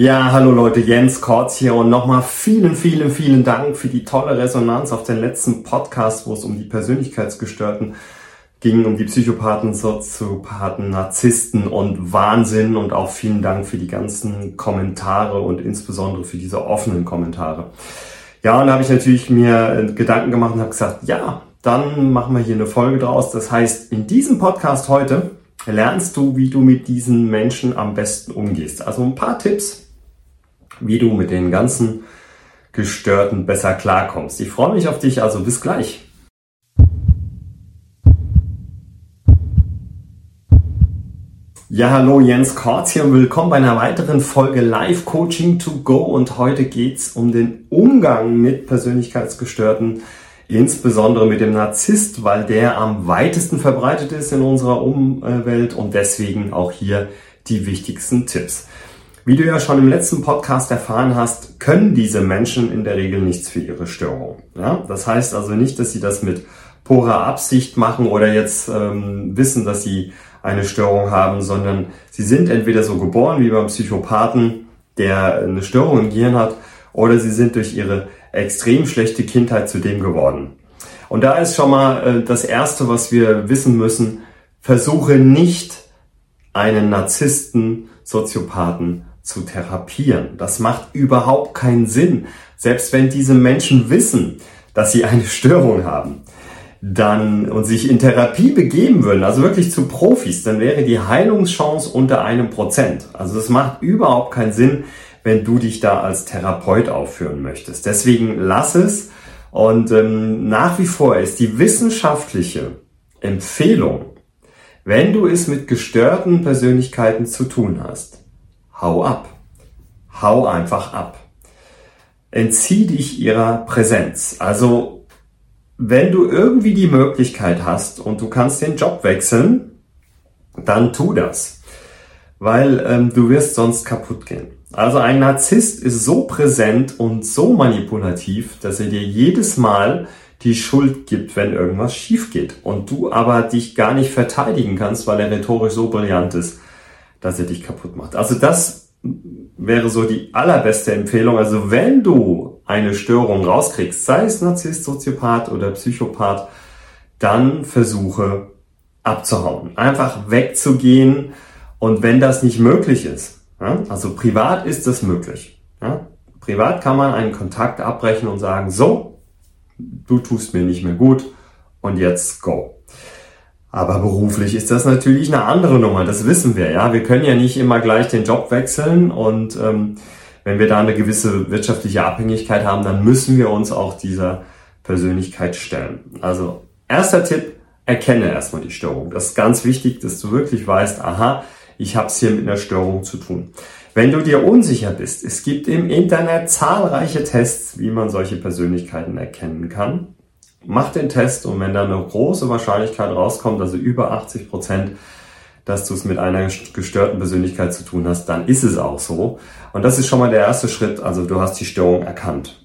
Ja, hallo Leute, Jens Kortz hier und nochmal vielen, vielen, vielen Dank für die tolle Resonanz auf den letzten Podcast, wo es um die Persönlichkeitsgestörten ging, um die Psychopathen, Soziopathen, Narzissten und Wahnsinn und auch vielen Dank für die ganzen Kommentare und insbesondere für diese offenen Kommentare. Ja, und da habe ich natürlich mir äh, Gedanken gemacht und habe gesagt, ja, dann machen wir hier eine Folge draus. Das heißt, in diesem Podcast heute lernst du, wie du mit diesen Menschen am besten umgehst. Also ein paar Tipps, wie du mit den ganzen Gestörten besser klarkommst. Ich freue mich auf dich, also bis gleich. Ja, hallo Jens Kortz hier und willkommen bei einer weiteren Folge Live Coaching to Go und heute geht's um den Umgang mit Persönlichkeitsgestörten, insbesondere mit dem Narzisst, weil der am weitesten verbreitet ist in unserer Umwelt und deswegen auch hier die wichtigsten Tipps. Wie du ja schon im letzten Podcast erfahren hast, können diese Menschen in der Regel nichts für ihre Störung. Ja? Das heißt also nicht, dass sie das mit purer Absicht machen oder jetzt ähm, wissen, dass sie eine Störung haben, sondern sie sind entweder so geboren wie beim Psychopathen, der eine Störung im Gehirn hat, oder sie sind durch ihre extrem schlechte Kindheit zu dem geworden. Und da ist schon mal äh, das Erste, was wir wissen müssen, versuche nicht einen Narzissten, Soziopathen zu therapieren. Das macht überhaupt keinen Sinn. Selbst wenn diese Menschen wissen, dass sie eine Störung haben, dann und sich in Therapie begeben würden, also wirklich zu Profis, dann wäre die Heilungschance unter einem Prozent. Also es macht überhaupt keinen Sinn, wenn du dich da als Therapeut aufführen möchtest. Deswegen lass es. Und ähm, nach wie vor ist die wissenschaftliche Empfehlung, wenn du es mit gestörten Persönlichkeiten zu tun hast, hau ab. Hau einfach ab. Entzieh dich ihrer Präsenz. Also, wenn du irgendwie die Möglichkeit hast und du kannst den Job wechseln, dann tu das. Weil ähm, du wirst sonst kaputt gehen. Also ein Narzisst ist so präsent und so manipulativ, dass er dir jedes Mal die Schuld gibt, wenn irgendwas schief geht. Und du aber dich gar nicht verteidigen kannst, weil er rhetorisch so brillant ist dass er dich kaputt macht. Also das wäre so die allerbeste Empfehlung. Also wenn du eine Störung rauskriegst, sei es Narzisst, Soziopath oder Psychopath, dann versuche abzuhauen. Einfach wegzugehen. Und wenn das nicht möglich ist, also privat ist das möglich. Privat kann man einen Kontakt abbrechen und sagen, so, du tust mir nicht mehr gut und jetzt go. Aber beruflich ist das natürlich eine andere Nummer, das wissen wir, ja. Wir können ja nicht immer gleich den Job wechseln und ähm, wenn wir da eine gewisse wirtschaftliche Abhängigkeit haben, dann müssen wir uns auch dieser Persönlichkeit stellen. Also erster Tipp, erkenne erstmal die Störung. Das ist ganz wichtig, dass du wirklich weißt, aha, ich habe es hier mit einer Störung zu tun. Wenn du dir unsicher bist, es gibt im Internet zahlreiche Tests, wie man solche Persönlichkeiten erkennen kann. Mach den Test und wenn da eine große Wahrscheinlichkeit rauskommt, also über 80 Prozent, dass du es mit einer gestörten Persönlichkeit zu tun hast, dann ist es auch so. Und das ist schon mal der erste Schritt, also du hast die Störung erkannt.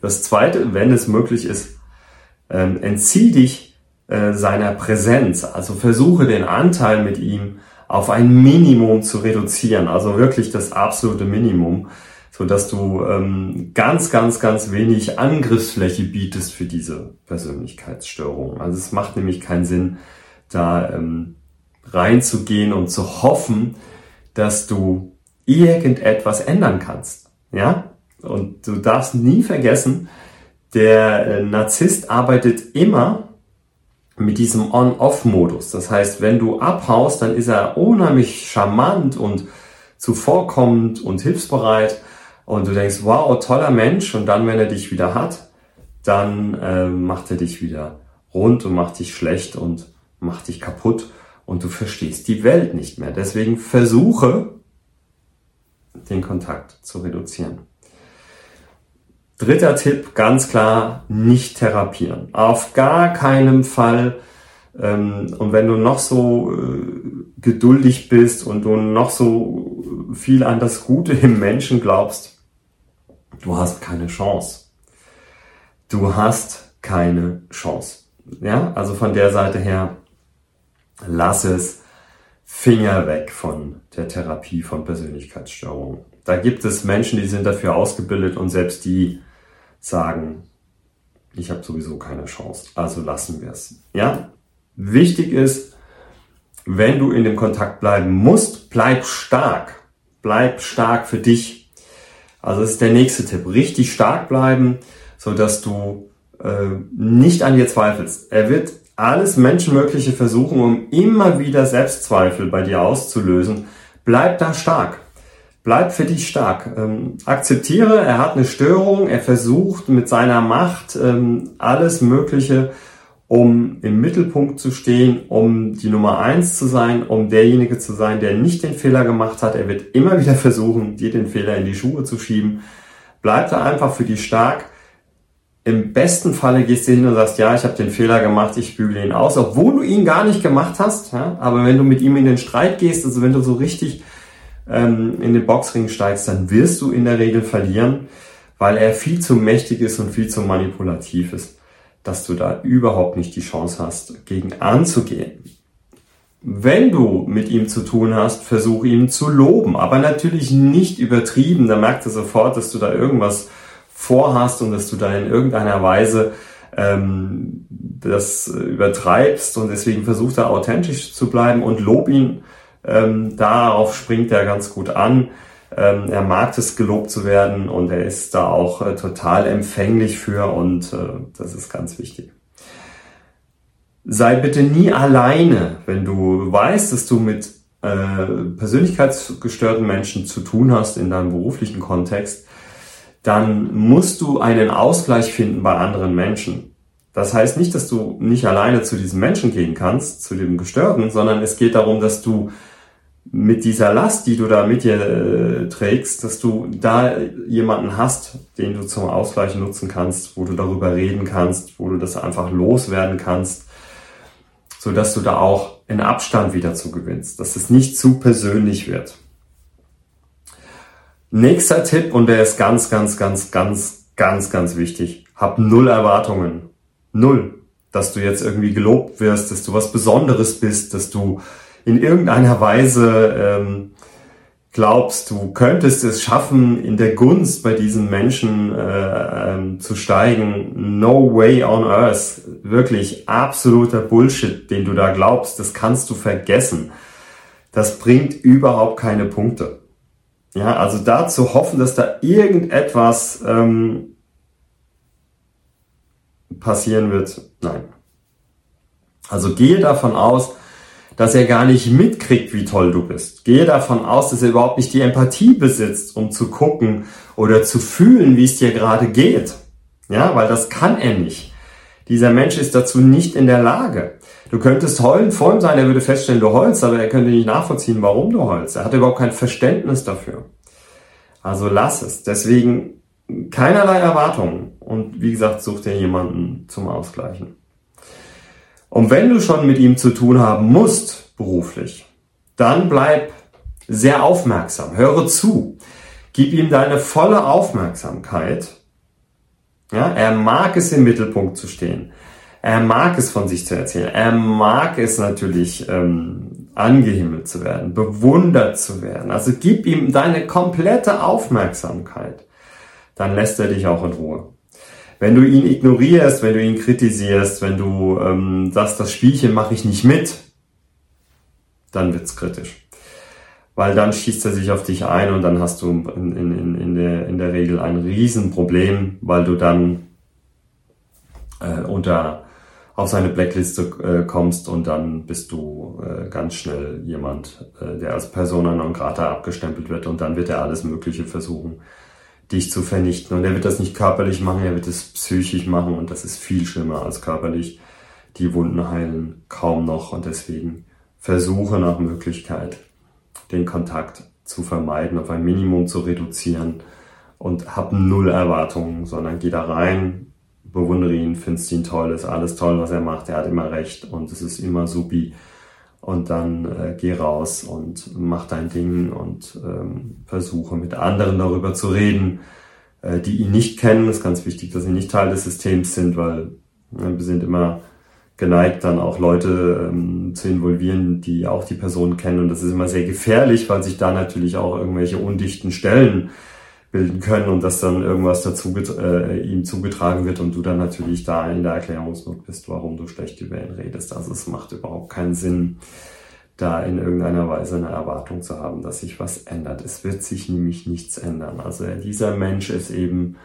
Das zweite, wenn es möglich ist, ähm, entzieh dich äh, seiner Präsenz, also versuche den Anteil mit ihm auf ein Minimum zu reduzieren, also wirklich das absolute Minimum so dass du ähm, ganz, ganz, ganz wenig Angriffsfläche bietest für diese Persönlichkeitsstörung. Also es macht nämlich keinen Sinn, da ähm, reinzugehen und zu hoffen, dass du irgendetwas ändern kannst. Ja? Und du darfst nie vergessen, der äh, Narzisst arbeitet immer mit diesem On-Off-Modus. Das heißt, wenn du abhaust, dann ist er unheimlich charmant und zuvorkommend und hilfsbereit und du denkst, wow, toller Mensch und dann, wenn er dich wieder hat, dann äh, macht er dich wieder rund und macht dich schlecht und macht dich kaputt und du verstehst die Welt nicht mehr. Deswegen versuche, den Kontakt zu reduzieren. Dritter Tipp, ganz klar, nicht therapieren. Auf gar keinen Fall. Ähm, und wenn du noch so äh, geduldig bist und du noch so viel an das Gute im Menschen glaubst, du hast keine Chance. Du hast keine Chance. Ja, also von der Seite her, lass es, Finger weg von der Therapie von Persönlichkeitsstörungen. Da gibt es Menschen, die sind dafür ausgebildet und selbst die sagen, ich habe sowieso keine Chance, also lassen wir es. Ja? Wichtig ist, wenn du in dem Kontakt bleiben musst, bleib stark. Bleib stark für dich. Also das ist der nächste Tipp. Richtig stark bleiben, so dass du äh, nicht an dir zweifelst. Er wird alles Menschenmögliche versuchen, um immer wieder Selbstzweifel bei dir auszulösen. Bleib da stark. Bleib für dich stark. Ähm, akzeptiere, er hat eine Störung, er versucht mit seiner Macht ähm, alles Mögliche, um im Mittelpunkt zu stehen, um die Nummer eins zu sein, um derjenige zu sein, der nicht den Fehler gemacht hat. Er wird immer wieder versuchen, dir den Fehler in die Schuhe zu schieben. Bleib da einfach für dich stark. Im besten Falle gehst du hin und sagst, ja, ich habe den Fehler gemacht, ich bügele ihn aus, obwohl du ihn gar nicht gemacht hast. Ja? Aber wenn du mit ihm in den Streit gehst, also wenn du so richtig ähm, in den Boxring steigst, dann wirst du in der Regel verlieren, weil er viel zu mächtig ist und viel zu manipulativ ist, dass du da überhaupt nicht die Chance hast, gegen anzugehen. Wenn du mit ihm zu tun hast, versuche ihn zu loben, aber natürlich nicht übertrieben. Da merkt er sofort, dass du da irgendwas vorhast und dass du da in irgendeiner Weise ähm, das übertreibst und deswegen versucht er authentisch zu bleiben und lob ihn ähm, darauf springt er ganz gut an. Ähm, er mag es, gelobt zu werden und er ist da auch äh, total empfänglich für und äh, das ist ganz wichtig. Sei bitte nie alleine, wenn du weißt, dass du mit äh, persönlichkeitsgestörten Menschen zu tun hast in deinem beruflichen Kontext, dann musst du einen Ausgleich finden bei anderen Menschen. Das heißt nicht, dass du nicht alleine zu diesem Menschen gehen kannst, zu dem Gestörten, sondern es geht darum, dass du mit dieser Last, die du da mit dir äh, trägst, dass du da jemanden hast, den du zum Ausgleich nutzen kannst, wo du darüber reden kannst, wo du das einfach loswerden kannst, so dass du da auch in Abstand wieder zu gewinnst, dass es nicht zu persönlich wird. Nächster Tipp, und der ist ganz, ganz, ganz, ganz, ganz, ganz wichtig. Hab null Erwartungen. Null. Dass du jetzt irgendwie gelobt wirst, dass du was Besonderes bist, dass du in irgendeiner Weise ähm, glaubst, du könntest es schaffen, in der Gunst bei diesen Menschen äh, ähm, zu steigen, no way on earth. Wirklich absoluter Bullshit, den du da glaubst, das kannst du vergessen. Das bringt überhaupt keine Punkte. Ja, also da zu hoffen, dass da irgendetwas ähm, passieren wird, nein. Also gehe davon aus, dass er gar nicht mitkriegt, wie toll du bist. Gehe davon aus, dass er überhaupt nicht die Empathie besitzt, um zu gucken oder zu fühlen, wie es dir gerade geht. Ja, weil das kann er nicht. Dieser Mensch ist dazu nicht in der Lage. Du könntest heulen vor ihm sein, er würde feststellen, du heulst, aber er könnte nicht nachvollziehen, warum du heulst. Er hat überhaupt kein Verständnis dafür. Also lass es. Deswegen keinerlei Erwartungen. Und wie gesagt, such dir jemanden zum Ausgleichen. Und wenn du schon mit ihm zu tun haben musst, beruflich, dann bleib sehr aufmerksam. Höre zu. Gib ihm deine volle Aufmerksamkeit. Ja, er mag es im Mittelpunkt zu stehen. Er mag es von sich zu erzählen. Er mag es natürlich ähm, angehimmelt zu werden, bewundert zu werden. Also gib ihm deine komplette Aufmerksamkeit. Dann lässt er dich auch in Ruhe. Wenn du ihn ignorierst, wenn du ihn kritisierst, wenn du ähm, sagst, das Spielchen mache ich nicht mit, dann wird's kritisch. Weil dann schießt er sich auf dich ein und dann hast du in, in, in, der, in der Regel ein Riesenproblem, weil du dann äh, unter auf seine Blackliste äh, kommst und dann bist du äh, ganz schnell jemand, äh, der als Persona non grata abgestempelt wird und dann wird er alles Mögliche versuchen, dich zu vernichten. Und er wird das nicht körperlich machen, er wird es psychisch machen und das ist viel schlimmer als körperlich. Die Wunden heilen kaum noch und deswegen versuche nach Möglichkeit, den Kontakt zu vermeiden, auf ein Minimum zu reduzieren und hab null Erwartungen, sondern geh da rein, bewundere ihn, findest ihn toll, ist alles toll, was er macht, er hat immer recht und es ist immer supi und dann äh, geh raus und mach dein Ding und ähm, versuche mit anderen darüber zu reden, äh, die ihn nicht kennen. Es ist ganz wichtig, dass sie nicht Teil des Systems sind, weil äh, wir sind immer geneigt, dann auch Leute ähm, zu involvieren, die auch die Person kennen. Und das ist immer sehr gefährlich, weil sich da natürlich auch irgendwelche undichten Stellen bilden können und dass dann irgendwas dazu äh, ihm zugetragen wird und du dann natürlich da in der Erklärungsnot bist, warum du schlecht über ihn redest. Also es macht überhaupt keinen Sinn, da in irgendeiner Weise eine Erwartung zu haben, dass sich was ändert. Es wird sich nämlich nichts ändern. Also dieser Mensch ist eben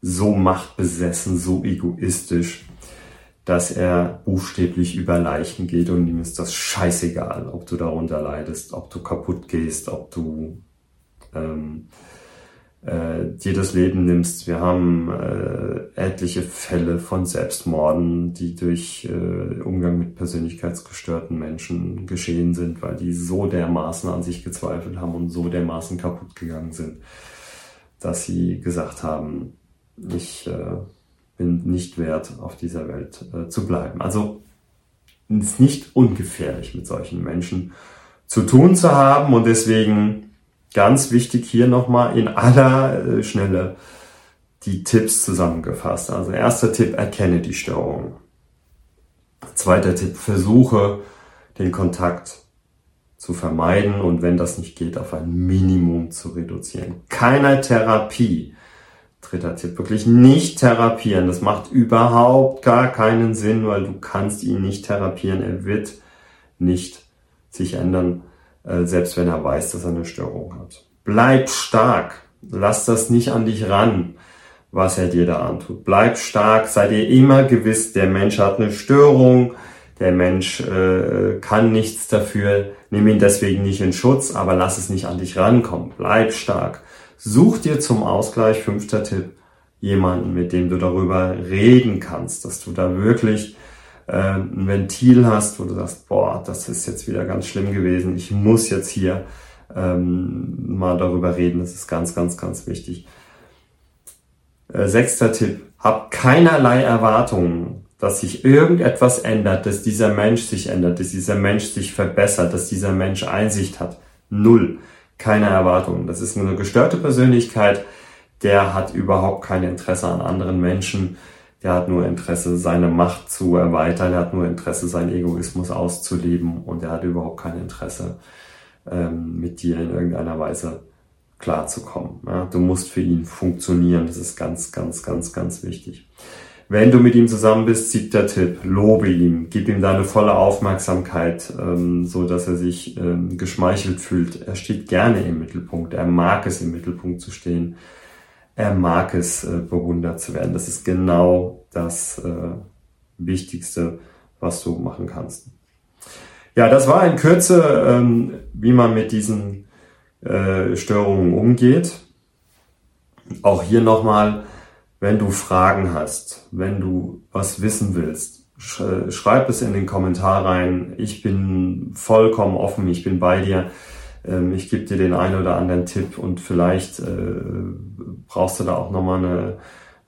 so machtbesessen, so egoistisch, dass er buchstäblich über Leichen geht und ihm ist das scheißegal, ob du darunter leidest, ob du kaputt gehst, ob du ähm, äh, dir das Leben nimmst. Wir haben äh, etliche Fälle von Selbstmorden, die durch äh, Umgang mit persönlichkeitsgestörten Menschen geschehen sind, weil die so dermaßen an sich gezweifelt haben und so dermaßen kaputt gegangen sind, dass sie gesagt haben, ich äh, bin nicht wert, auf dieser Welt äh, zu bleiben. Also es ist nicht ungefährlich, mit solchen Menschen zu tun zu haben und deswegen Ganz wichtig hier nochmal in aller äh, Schnelle die Tipps zusammengefasst. Also erster Tipp, erkenne die Störung. Zweiter Tipp, versuche den Kontakt zu vermeiden und wenn das nicht geht, auf ein Minimum zu reduzieren. Keine Therapie. Dritter Tipp, wirklich nicht therapieren. Das macht überhaupt gar keinen Sinn, weil du kannst ihn nicht therapieren. Er wird nicht sich ändern. Äh, selbst wenn er weiß, dass er eine Störung hat. Bleib stark. Lass das nicht an dich ran, was er dir da antut. Bleib stark. Sei dir immer gewiss, der Mensch hat eine Störung. Der Mensch äh, kann nichts dafür. Nimm ihn deswegen nicht in Schutz, aber lass es nicht an dich rankommen. Bleib stark. Such dir zum Ausgleich, fünfter Tipp, jemanden, mit dem du darüber reden kannst, dass du da wirklich ein Ventil hast, wo du sagst, boah, das ist jetzt wieder ganz schlimm gewesen, ich muss jetzt hier ähm, mal darüber reden, das ist ganz, ganz, ganz wichtig. Äh, sechster Tipp, hab keinerlei Erwartungen, dass sich irgendetwas ändert, dass dieser Mensch sich ändert, dass dieser Mensch sich verbessert, dass dieser Mensch Einsicht hat. Null. Keine Erwartungen. Das ist eine gestörte Persönlichkeit, der hat überhaupt kein Interesse an anderen Menschen der hat nur Interesse, seine Macht zu erweitern, er hat nur Interesse, seinen Egoismus auszuleben und er hat überhaupt kein Interesse, ähm, mit dir in irgendeiner Weise klarzukommen. Ja? Du musst für ihn funktionieren, das ist ganz, ganz, ganz, ganz wichtig. Wenn du mit ihm zusammen bist, siebter Tipp, lobe ihn, gib ihm deine volle Aufmerksamkeit, ähm, so dass er sich ähm, geschmeichelt fühlt. Er steht gerne im Mittelpunkt, er mag es im Mittelpunkt zu stehen er mag es, äh, bewundert zu werden. Das ist genau das äh, Wichtigste, was du machen kannst. Ja, das war in Kürze, ähm, wie man mit diesen äh, Störungen umgeht. Auch hier nochmal, wenn du Fragen hast, wenn du was wissen willst, sch schreib es in den Kommentar rein. Ich bin vollkommen offen, ich bin bei dir. Ähm, ich gebe dir den einen oder anderen Tipp und vielleicht äh, brauchst du da auch nochmal eine,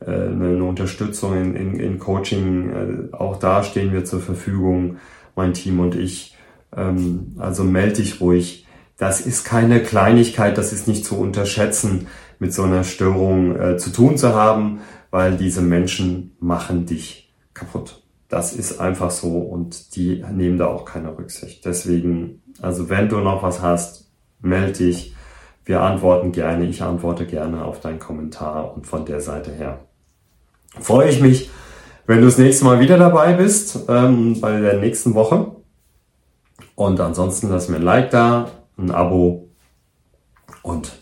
äh, eine Unterstützung in, in, in Coaching. Äh, auch da stehen wir zur Verfügung, mein Team und ich. Ähm, also melde dich ruhig. Das ist keine Kleinigkeit, das ist nicht zu unterschätzen, mit so einer Störung äh, zu tun zu haben, weil diese Menschen machen dich kaputt. Das ist einfach so und die nehmen da auch keine Rücksicht. Deswegen, also wenn du noch was hast, melde dich. Wir antworten gerne. Ich antworte gerne auf deinen Kommentar und von der Seite her freue ich mich, wenn du das nächste Mal wieder dabei bist ähm, bei der nächsten Woche. Und ansonsten lass mir ein Like da, ein Abo und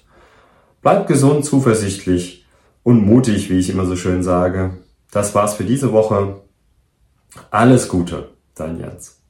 bleib gesund, zuversichtlich und mutig, wie ich immer so schön sage. Das war's für diese Woche. Alles Gute, dein Jens.